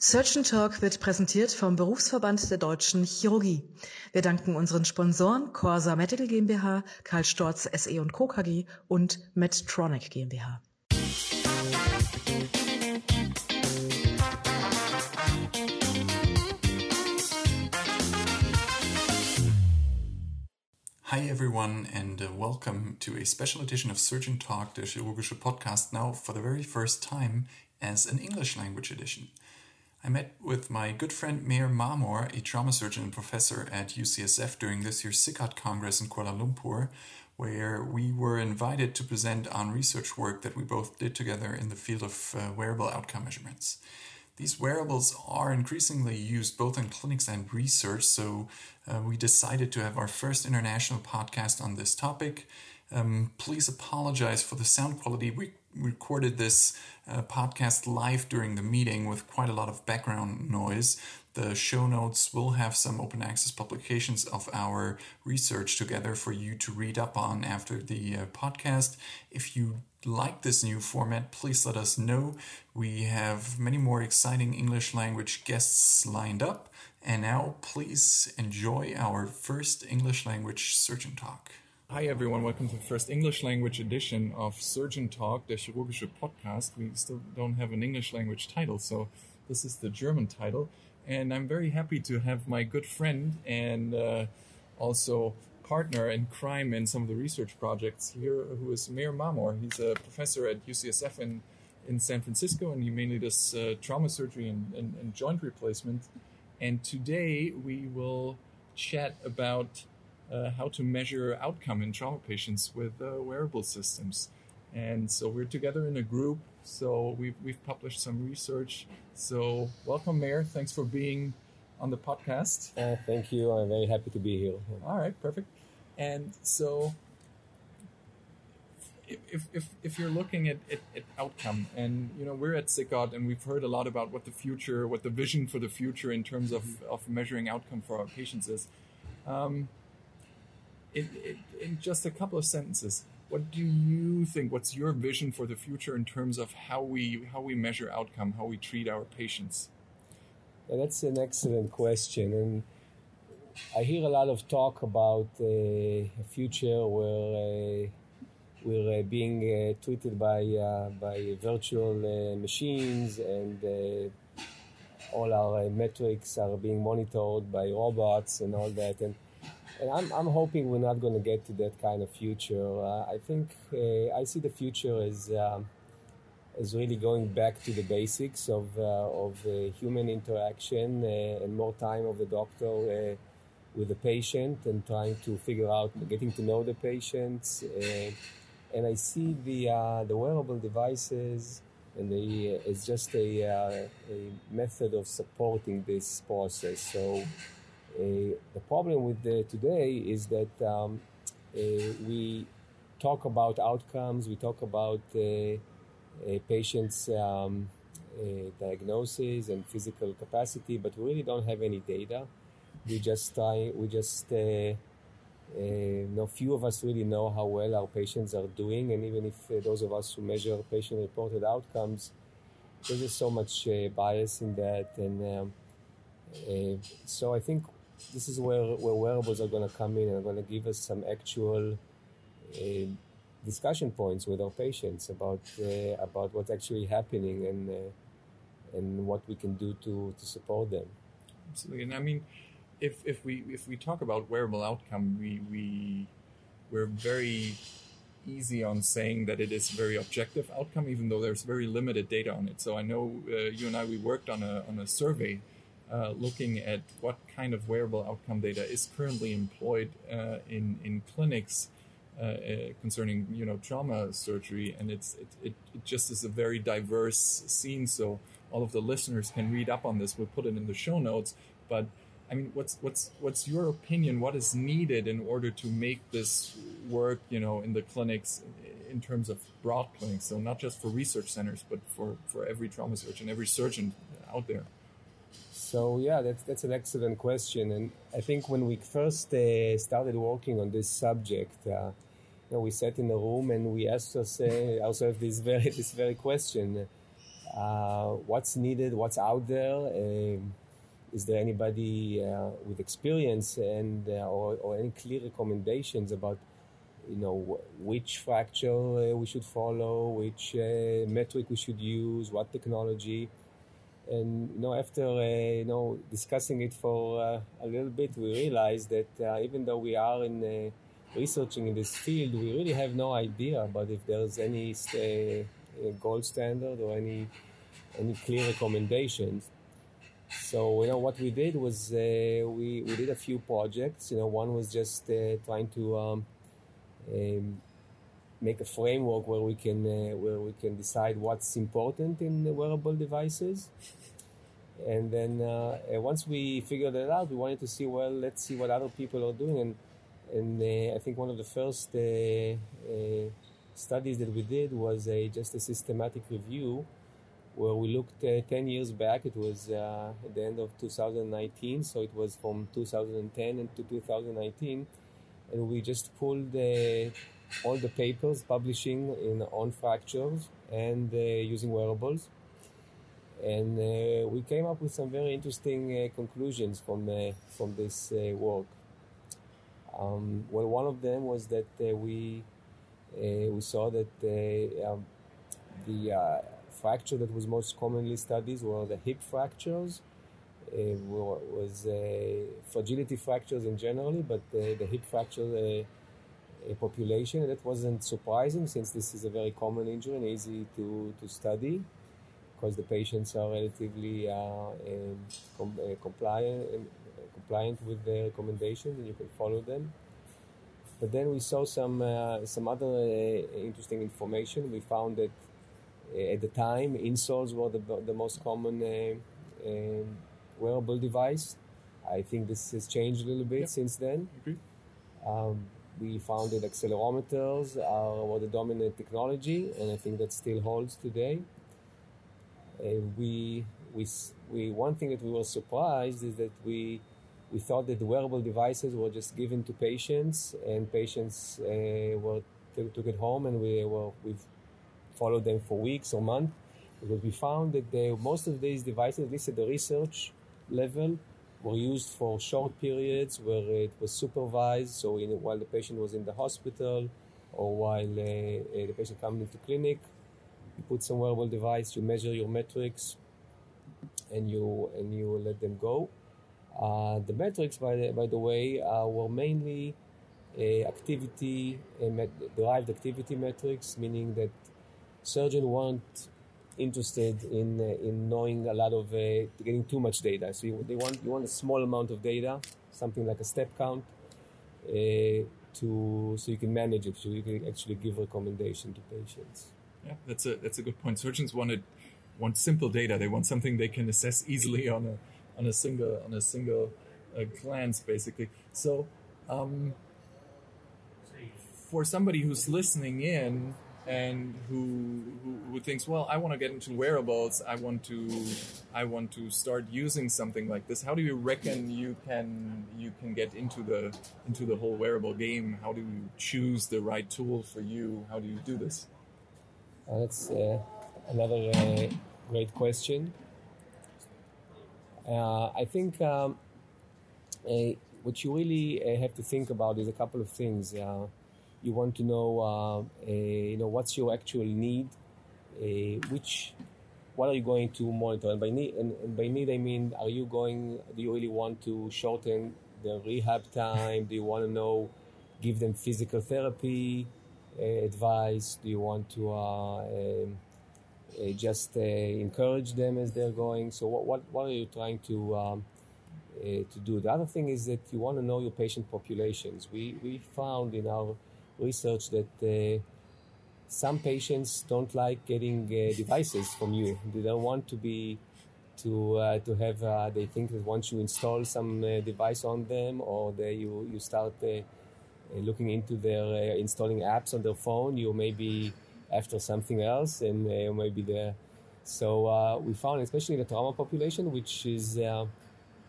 Surgeon Talk wird präsentiert vom Berufsverband der Deutschen Chirurgie. Wir danken unseren Sponsoren Corsa Medical GmbH, Karl Storz SE und Co. KG und Medtronic GmbH. Hi everyone and uh, welcome to a special edition of Surgeon Talk, the chirurgische Podcast, now for the very first time as an English language edition. I met with my good friend Meir Marmor, a trauma surgeon and professor at UCSF during this year's SICOT Congress in Kuala Lumpur, where we were invited to present on research work that we both did together in the field of uh, wearable outcome measurements. These wearables are increasingly used both in clinics and research, so uh, we decided to have our first international podcast on this topic. Um, please apologize for the sound quality. We recorded this uh, podcast live during the meeting with quite a lot of background noise. The show notes will have some open access publications of our research together for you to read up on after the uh, podcast. If you like this new format, please let us know. We have many more exciting English language guests lined up. And now, please enjoy our first English language surgeon talk. Hi everyone, welcome to the first English language edition of Surgeon Talk, der chirurgische Podcast. We still don't have an English language title, so this is the German title. And I'm very happy to have my good friend and uh, also partner in crime in some of the research projects here, who is Meir Marmor. He's a professor at UCSF in, in San Francisco, and he mainly does uh, trauma surgery and, and, and joint replacement. And today we will chat about uh, how to measure outcome in trauma patients with uh, wearable systems. And so we're together in a group. So we've, we've published some research. So welcome, Meir. Thanks for being on the podcast. Uh, thank you. I'm very happy to be here. All right, perfect. And so if, if, if you're looking at, at, at, outcome and you know we're at SICOT and we've heard a lot about what the future what the vision for the future in terms of, of measuring outcome for our patients is um, in, in just a couple of sentences, what do you think? What's your vision for the future in terms of how we how we measure outcome, how we treat our patients? Yeah, that's an excellent question, and I hear a lot of talk about uh, a future where uh, we're uh, being uh, treated by uh, by virtual uh, machines and all our metrics are being monitored by robots and all that, and and I'm, I'm hoping we're not going to get to that kind of future. Uh, I think uh, I see the future as um, as really going back to the basics of uh, of uh, human interaction uh, and more time of the doctor uh, with the patient and trying to figure out getting to know the patients. and I see the the wearable devices and the, it's just a, a method of supporting this process. So the problem with the, today is that um, we talk about outcomes, we talk about patients' um, diagnosis and physical capacity, but we really don't have any data. We just try, we just, uh, uh, no few of us really know how well our patients are doing, and even if uh, those of us who measure patient-reported outcomes, there's just so much uh, bias in that, and um, uh, so I think this is where, where wearables are going to come in and are going to give us some actual uh, discussion points with our patients about uh, about what's actually happening and uh, and what we can do to, to support them. Absolutely, and I mean, if if we if we talk about wearable outcome, we we we're very easy on saying that it is very objective outcome, even though there's very limited data on it. So I know uh, you and I we worked on a on a survey uh, looking at what kind of wearable outcome data is currently employed uh, in in clinics uh, uh, concerning you know trauma surgery, and it's it, it, it, just is a very diverse scene. So all of the listeners can read up on this. We'll put it in the show notes. But I mean, what's what's what's your opinion? What is needed in order to make this work? You know, in the clinics in terms of broad clinics, so not just for research centers, but for for every trauma surgeon, every surgeon out there. So yeah, that's that's an excellent question, and I think when we first uh, started working on this subject, uh, you know, we sat in a room and we asked uh, ourselves this very this very question: uh, what's needed, what's out there. Um, is there anybody uh, with experience and uh, or, or any clear recommendations about you know which fracture we should follow, which uh, metric we should use, what technology. And you know, after uh, you know discussing it for uh, a little bit, we realized that even though we are in researching in this field, we really have no idea about if there's any gold standard or any any clear recommendations. So you know what we did was uh, we we did a few projects. You know, one was just uh, trying to um, um, make a framework where we can uh, where we can decide what's important in wearable devices. And then uh, once we figured that out, we wanted to see well, let's see what other people are doing. And and uh, I think one of the first uh, studies that we did was a just a systematic review where we looked uh, 10 years back. It was uh, at the end of 2019, so it was from 2010 and to 2019, and we just pulled uh, all the papers publishing in on fractures and uh, using wearables, and uh, we came up with some very interesting uh, conclusions from from this work. Um, well, one of them was that we we saw that um, the fracture that was most commonly studied were the hip fractures. Uh, was uh, fragility fractures in generally, but uh, the hip fracture population. That wasn't surprising since this is a very common injury and easy to, to study because the patients are relatively uh, um, com- uh, compliant, uh, compliant with the recommendations and you can follow them. But then we saw some, some other interesting information. We found that uh, at the time, insoles were the, the most common uh, um, wearable device. I think this has changed a little bit yep. since then. Um, we found that accelerometers are were the dominant technology, and I think that still holds today. Uh, we, we, we, one thing that we were surprised is that we, we thought that the wearable devices were just given to patients, and patients uh, were took it home, and we were we've follow them for weeks or months because we found that the, most of these devices, at least at the research level, were used for short periods where it was supervised. So in, while the patient was in the hospital or while uh, uh, the patient comes into clinic, you put some wearable device, you measure your metrics, and you and you let them go. Uh, the metrics, by the, by the way, uh, were mainly uh, activity uh, met- derived activity metrics, meaning that surgeon weren't interested in uh, in knowing a lot of uh, getting too much data. So you, they want you want a small amount of data, something like a step count, uh, to so you can manage it. So you can actually give recommendation to patients. Yeah, that's a that's a good point. Surgeons wanted want simple data. They want something they can assess easily on a on a single on a single uh, glance, basically. So. Um, for somebody who's listening in, and who, who, who thinks, well, I want to get into wearables. I want to I want to start using something like this. How do you reckon you can you can get into the into the whole wearable game? How do you choose the right tool for you? How do you do this? Uh, that's uh, another uh, great question. Uh, I think um, what you really uh, have to think about is a couple of things you want to know, uh, you know, what's your actual need, which, what are you going to monitor? And by need, and, by need, I mean, are you going? Do you really want to shorten the rehab time? do you want to know, give them physical therapy uh, advice? Do you want to uh, um, uh, just encourage them as they're going? So, what what, what are you trying to um, to do? The other thing is that you want to know your patient populations. We we found in our research that uh, some patients don't like getting uh, devices from you. They don't want to be to uh, to have. Uh, they think that once you install some uh, device on them, or they, you you start uh, looking into their installing apps on their phone, you may be after something else, and maybe the. So we found, especially the trauma population, which is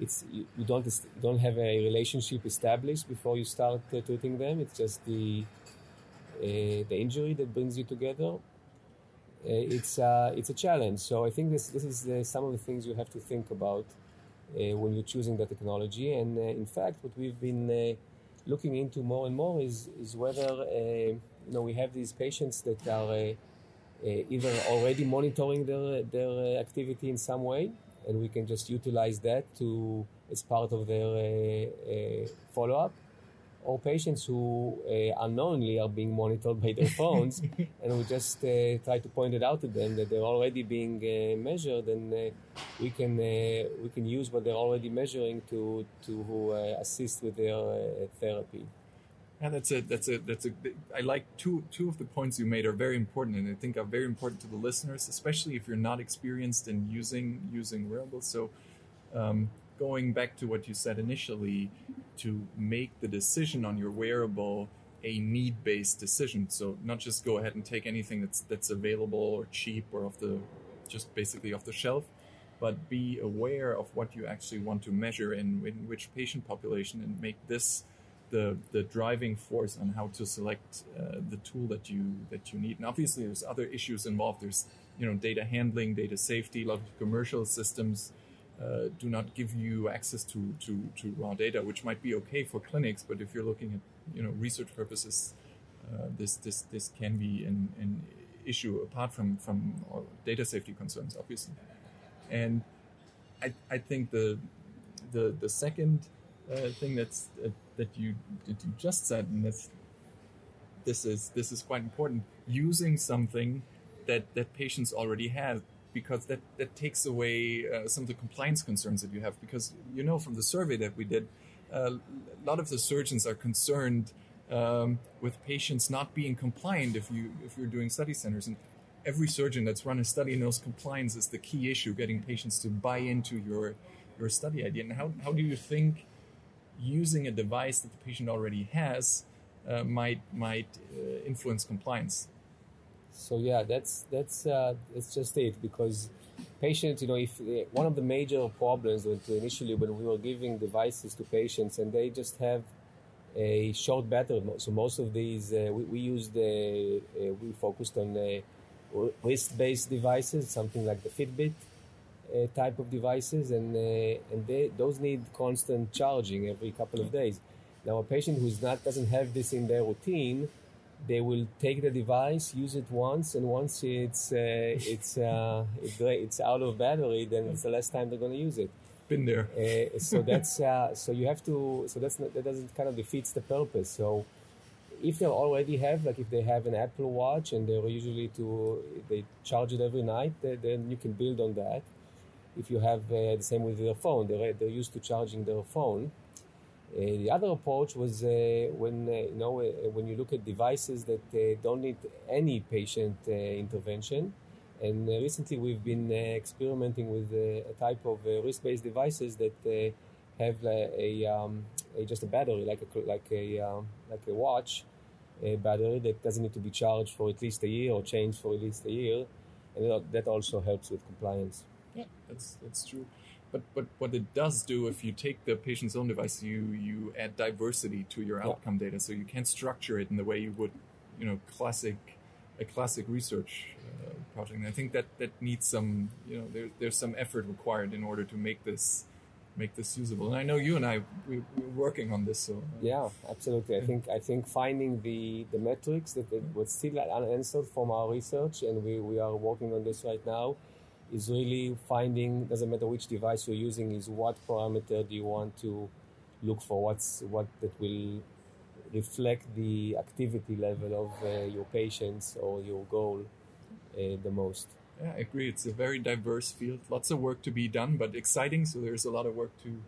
it's you, you don't don't have a relationship established before you start treating them. It's just the the injury that brings you together. it's uh, it's a challenge. So I think this this is uh, some of the things you have to think about uh, when you're choosing the technology. And uh, in fact, what we've been uh, looking into more and more is is whether you know we have these patients that are either already monitoring their their activity in some way, and we can just utilize that to as part of their follow up or patients who uh, unknowingly are being monitored by their phones, and we just uh, try to point it out to them that they're already being uh, measured, and uh, we can uh, we can use what they're already measuring to to uh, assist with their therapy. Yeah, that's a that's a that's a. I like two two of the points you made are very important, and I think are very important to the listeners, especially if you're not experienced in using using wearables. So. Um, going back to what you said initially, to make the decision on your wearable a need-based decision. So not just go ahead and take anything that's that's available or cheap or off the just basically off the shelf, but be aware of what you actually want to measure in, in which patient population and make this the the driving force on how to select uh, the tool that you that you need. And obviously, there's other issues involved. There's you know data handling, data safety. A lot of commercial systems uh, do not give you access to, to, to raw data, which might be okay for clinics, but if you're looking at you know research purposes, uh, this this this can be an, an issue apart from from data safety concerns, obviously. And I I think the the the second uh, thing that's uh, that you that you just said, and this this is this is quite important, using something that that patients already have because that, that takes away uh, some of the compliance concerns that you have. Because you know from the survey that we did, uh, a lot of the surgeons are concerned um, with patients not being compliant if you if you're doing study centers. And every surgeon that's run a study knows compliance is the key issue, getting patients to buy into your your study idea. And how how do you think using a device that the patient already has uh, might might uh, influence compliance? So yeah, that's that's uh, that's just it because patients, you know, if uh, one of the major problems with initially when we were giving devices to patients and they just have a short battery. So most of these uh, we, we used uh, uh we focused on uh, wrist-based devices, something like the Fitbit type of devices, and and they, those need constant charging every couple of days. Now a patient who's not doesn't have this in their routine they will take the device, use it once, and once it's uh, it's uh, it's out of battery, then it's the last time they're going to use it. Been there. Uh, so that's uh, so you have to. So that's not, that doesn't kind of defeats the purpose. So if they already have, like if they have an Apple Watch and they're usually to they charge it every night, then you can build on that. If you have uh, the same with their phone, they're they're used to charging their phone Uh, the other approach was uh, when uh, you know uh, when you look at devices that uh, don't need any patient intervention, and recently we've been experimenting with a type of wrist-based devices that have a, um, a, just a battery like a like a um, like a watch a battery that doesn't need to be charged for at least a year or changed for at least a year, and that also helps with compliance. Yeah, that's that's true. But but what it does do, if you take the patient's own device, you you add diversity to your outcome yeah. data, so you can structure it in the way you would, you know, classic a classic research uh, project. And I think that that needs some, you know, there, there's some effort required in order to make this make this usable. And I know you and I we, are working on this. So uh, yeah, absolutely. I think I think finding the the metrics that, that was still unanswered from our research, and we we are working on this right now is really finding doesn't matter which device you're using is what parameter do you want to look for? What's what that will reflect the activity level of uh, your patients or your goal uh, the most. Yeah i agree. It's a very diverse field. Lots of work to be done but exciting. So there's a lot of work to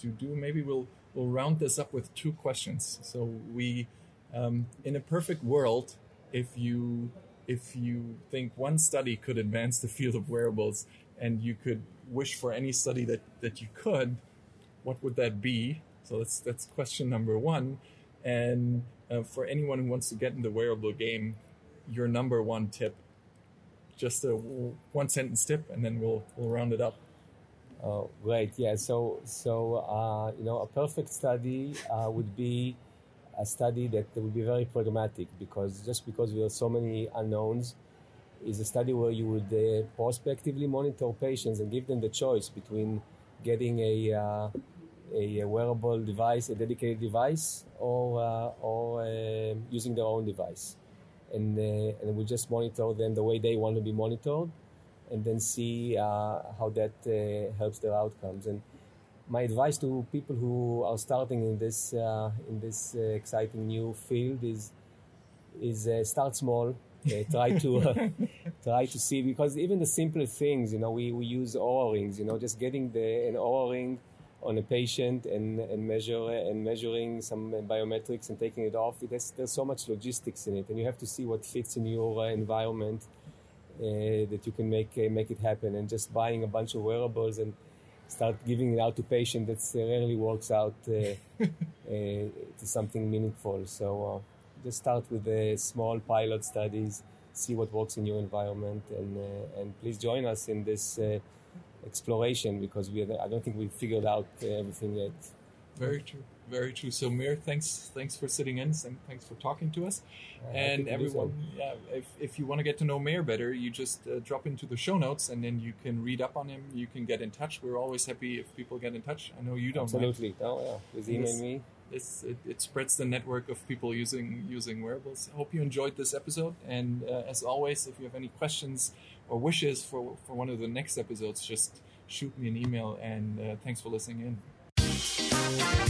to do. Maybe we'll we'll round this up with two questions. So we um, in a perfect world if you if you think one study could advance the field of wearables and you could wish for any study that, that you could, what would that be? So that's that's question number one. And uh, for anyone who wants to get in the wearable game, your number one tip, just a one sentence tip, and then we'll we'll round it up. Oh, great! Yeah. So so uh, you know, a perfect study uh, would be a study that will be very pragmatic because just because there are so many unknowns, is a study where you would uh, prospectively monitor patients and give them the choice between getting a, uh, a, wearable device, a dedicated device, or, uh, or uh, using their own device. And, uh, and we just monitor them the way they want to be monitored and then see uh, how that helps their outcomes. And my advice to people who are starting in this, in this exciting new field is, is start small, uh, try to uh, try to see because even the simple things, you know, we, we use Oura rings, you know, just getting the an Oura ring on a patient and, and measure and measuring some biometrics and taking it off. There's, there's so much logistics in it, and you have to see what fits in your uh, environment uh, that you can make uh, make it happen. And just buying a bunch of wearables and start giving it out to patients that rarely works out uh, to something meaningful. So just start with the small pilot studies, see what works in your environment, and uh, and please join us in this uh, exploration because we I don't think we've figured out uh, everything yet. Very true, very true. So Meir, thanks thanks for sitting in, thanks for talking to us. and everyone, yeah, if, if you want to get to know Meir better, you just uh, drop into the show notes, and then you can read up on him. You can get in touch. We're always happy if people get in touch. I know you don't. Absolutely. Mind. Oh yeah, please email me it, it, spreads the network of people using using wearables. I hope you enjoyed this episode, and uh, as always, if you have any questions or wishes for for one of the next episodes, just shoot me an email. And uh, thanks for listening in.